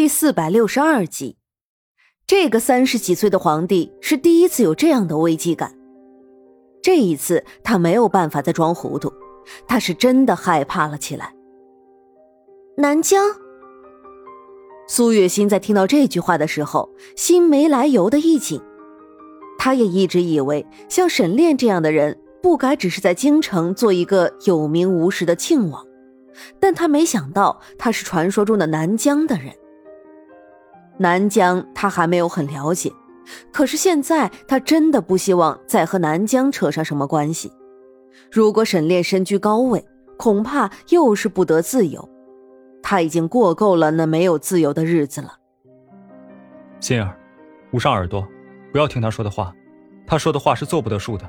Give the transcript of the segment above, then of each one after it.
第四百六十二集，这个三十几岁的皇帝是第一次有这样的危机感。这一次，他没有办法再装糊涂，他是真的害怕了起来。南疆，苏月心在听到这句话的时候，心没来由的一紧。他也一直以为，像沈炼这样的人，不该只是在京城做一个有名无实的庆王，但他没想到，他是传说中的南疆的人。南疆他还没有很了解，可是现在他真的不希望再和南疆扯上什么关系。如果沈炼身居高位，恐怕又是不得自由。他已经过够了那没有自由的日子了。心儿，捂上耳朵，不要听他说的话，他说的话是做不得数的。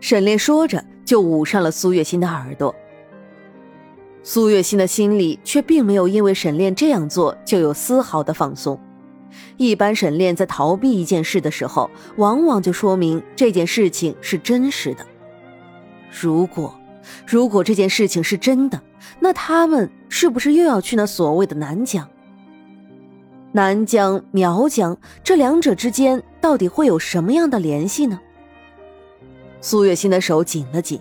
沈炼说着，就捂上了苏月心的耳朵。苏月心的心里却并没有因为沈炼这样做就有丝毫的放松。一般沈炼在逃避一件事的时候，往往就说明这件事情是真实的。如果，如果这件事情是真的，那他们是不是又要去那所谓的南疆？南疆、苗疆这两者之间到底会有什么样的联系呢？苏月心的手紧了紧。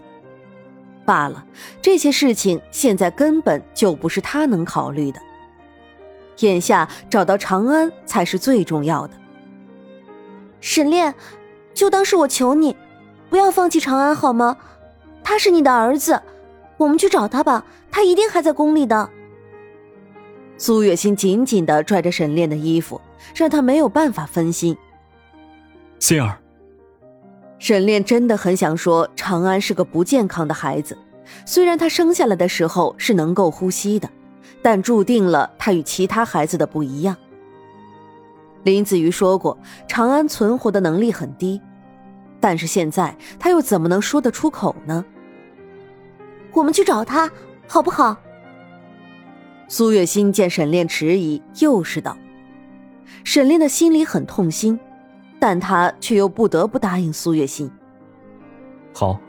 罢了，这些事情现在根本就不是他能考虑的。眼下找到长安才是最重要的。沈炼，就当是我求你，不要放弃长安好吗？他是你的儿子，我们去找他吧，他一定还在宫里的。苏月心紧紧的拽着沈炼的衣服，让他没有办法分心。心儿。沈炼真的很想说，长安是个不健康的孩子。虽然他生下来的时候是能够呼吸的，但注定了他与其他孩子的不一样。林子瑜说过，长安存活的能力很低，但是现在他又怎么能说得出口呢？我们去找他，好不好？苏月心见沈炼迟疑，又是道。沈炼的心里很痛心。但他却又不得不答应苏月心。好，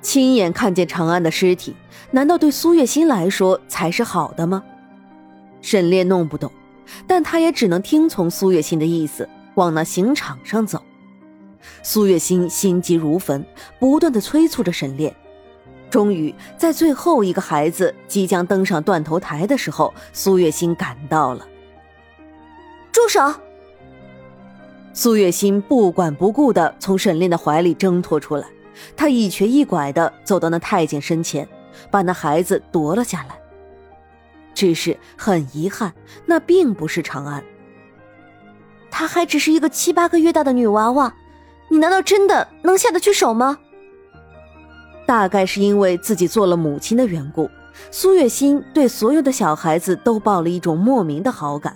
亲眼看见长安的尸体，难道对苏月心来说才是好的吗？沈炼弄不懂，但他也只能听从苏月心的意思，往那刑场上走。苏月心心急如焚，不断的催促着沈炼。终于在最后一个孩子即将登上断头台的时候，苏月心赶到了。住手！苏月心不管不顾的从沈炼的怀里挣脱出来，她一瘸一拐的走到那太监身前，把那孩子夺了下来。只是很遗憾，那并不是长安。她还只是一个七八个月大的女娃娃，你难道真的能下得去手吗？大概是因为自己做了母亲的缘故，苏月心对所有的小孩子都抱了一种莫名的好感。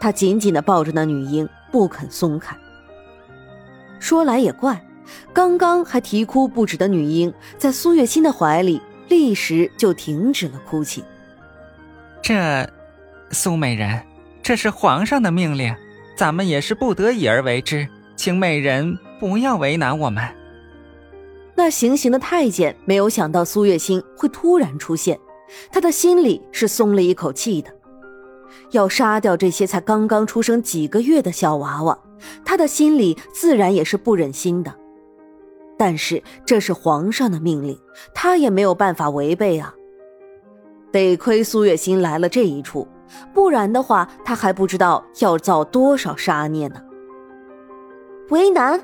她紧紧的抱着那女婴。不肯松开。说来也怪，刚刚还啼哭不止的女婴，在苏月心的怀里，立时就停止了哭泣。这，苏美人，这是皇上的命令，咱们也是不得已而为之，请美人不要为难我们。那行刑的太监没有想到苏月心会突然出现，他的心里是松了一口气的。要杀掉这些才刚刚出生几个月的小娃娃，他的心里自然也是不忍心的。但是这是皇上的命令，他也没有办法违背啊。得亏苏月心来了这一出，不然的话，他还不知道要造多少杀孽呢。为难，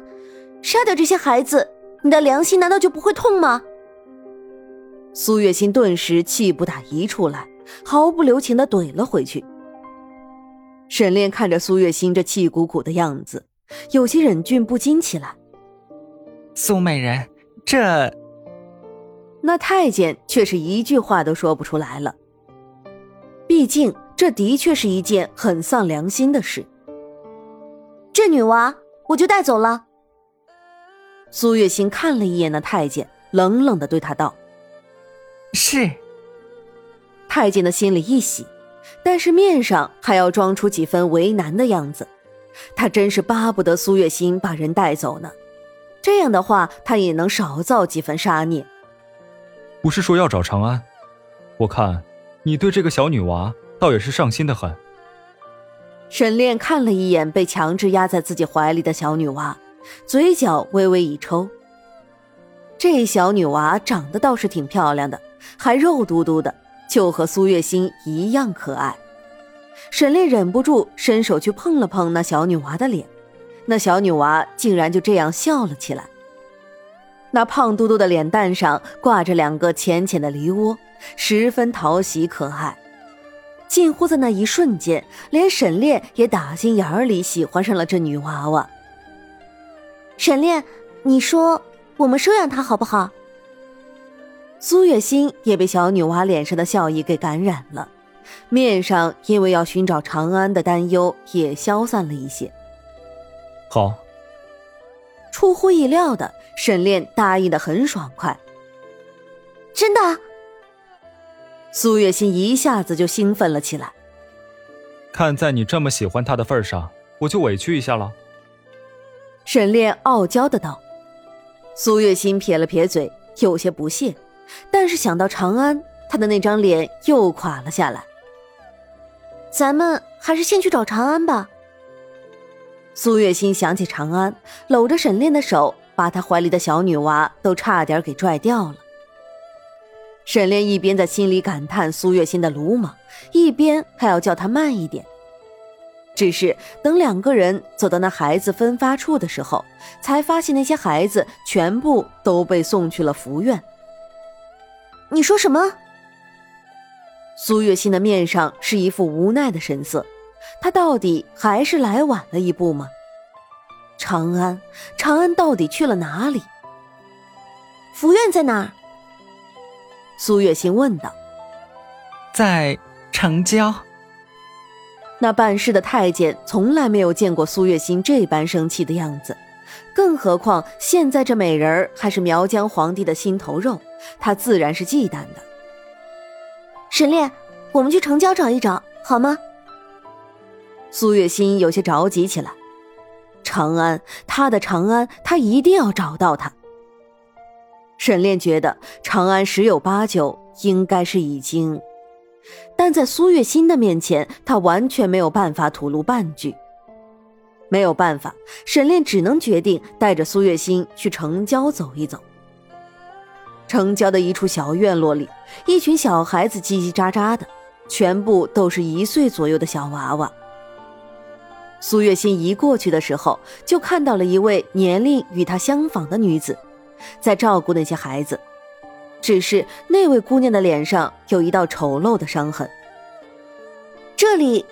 杀掉这些孩子，你的良心难道就不会痛吗？苏月心顿时气不打一处来，毫不留情的怼了回去。沈炼看着苏月心这气鼓鼓的样子，有些忍俊不禁起来。苏美人，这……那太监却是一句话都说不出来了。毕竟这的确是一件很丧良心的事。这女娃，我就带走了。苏月心看了一眼那太监，冷冷的对他道：“是。”太监的心里一喜。但是面上还要装出几分为难的样子，他真是巴不得苏月心把人带走呢，这样的话他也能少造几分杀孽。不是说要找长安，我看你对这个小女娃倒也是上心的很。沈炼看了一眼被强制压在自己怀里的小女娃，嘴角微微一抽。这小女娃长得倒是挺漂亮的，还肉嘟嘟的，就和苏月心一样可爱。沈炼忍不住伸手去碰了碰那小女娃的脸，那小女娃竟然就这样笑了起来。那胖嘟嘟的脸蛋上挂着两个浅浅的梨窝，十分讨喜可爱。近乎在那一瞬间，连沈炼也打心眼儿里喜欢上了这女娃娃。沈炼，你说我们收养她好不好？苏月心也被小女娃脸上的笑意给感染了，面上因为要寻找长安的担忧也消散了一些。好。出乎意料的，沈炼答应的很爽快。真的？苏月心一下子就兴奋了起来。看在你这么喜欢他的份上，我就委屈一下了。沈炼傲娇的道。苏月心撇了撇嘴，有些不屑，但是想到长安，他的那张脸又垮了下来。咱们还是先去找长安吧。苏月心想起长安，搂着沈炼的手，把他怀里的小女娃都差点给拽掉了。沈炼一边在心里感叹苏月心的鲁莽，一边还要叫他慢一点。只是等两个人走到那孩子分发处的时候，才发现那些孩子全部都被送去了福院。你说什么？苏月心的面上是一副无奈的神色。他到底还是来晚了一步吗？长安，长安到底去了哪里？福院在哪儿？苏月心问道。在城郊。那办事的太监从来没有见过苏月心这般生气的样子，更何况现在这美人儿还是苗疆皇帝的心头肉，他自然是忌惮的。沈炼，我们去城郊找一找，好吗？苏月心有些着急起来，长安，他的长安，他一定要找到他。沈炼觉得长安十有八九应该是已经，但在苏月心的面前，他完全没有办法吐露半句。没有办法，沈炼只能决定带着苏月心去城郊走一走。城郊的一处小院落里，一群小孩子叽叽喳喳的，全部都是一岁左右的小娃娃。苏月心一过去的时候，就看到了一位年龄与她相仿的女子，在照顾那些孩子。只是那位姑娘的脸上有一道丑陋的伤痕。这里，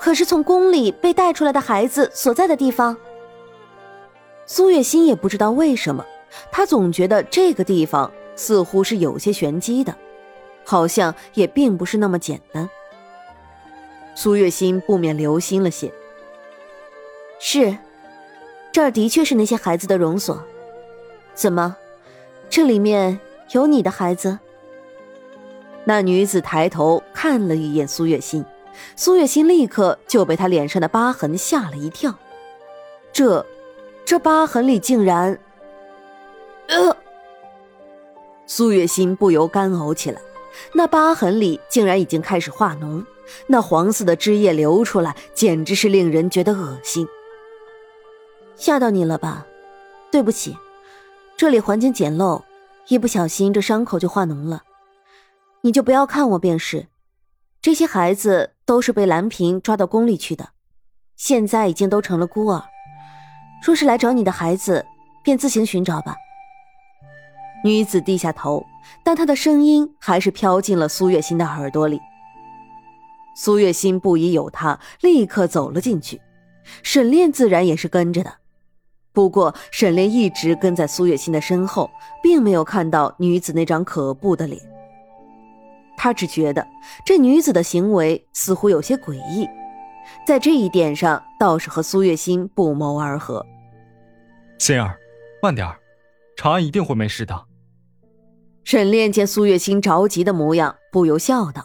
可是从宫里被带出来的孩子所在的地方。苏月心也不知道为什么，她总觉得这个地方似乎是有些玄机的，好像也并不是那么简单。苏月心不免留心了些。是，这儿的确是那些孩子的容所。怎么，这里面有你的孩子？那女子抬头看了一眼苏月心，苏月心立刻就被他脸上的疤痕吓了一跳。这，这疤痕里竟然……呃，苏月心不由干呕起来。那疤痕里竟然已经开始化脓，那黄色的汁液流出来，简直是令人觉得恶心。吓到你了吧？对不起，这里环境简陋，一不小心这伤口就化脓了。你就不要看我便是。这些孩子都是被蓝萍抓到宫里去的，现在已经都成了孤儿。若是来找你的孩子，便自行寻找吧。女子低下头，但她的声音还是飘进了苏月心的耳朵里。苏月心不疑有他，立刻走了进去。沈炼自然也是跟着的。不过，沈炼一直跟在苏月心的身后，并没有看到女子那张可怖的脸。他只觉得这女子的行为似乎有些诡异，在这一点上倒是和苏月心不谋而合。心儿，慢点儿，长安一定会没事的。沈炼见苏月心着急的模样，不由笑道。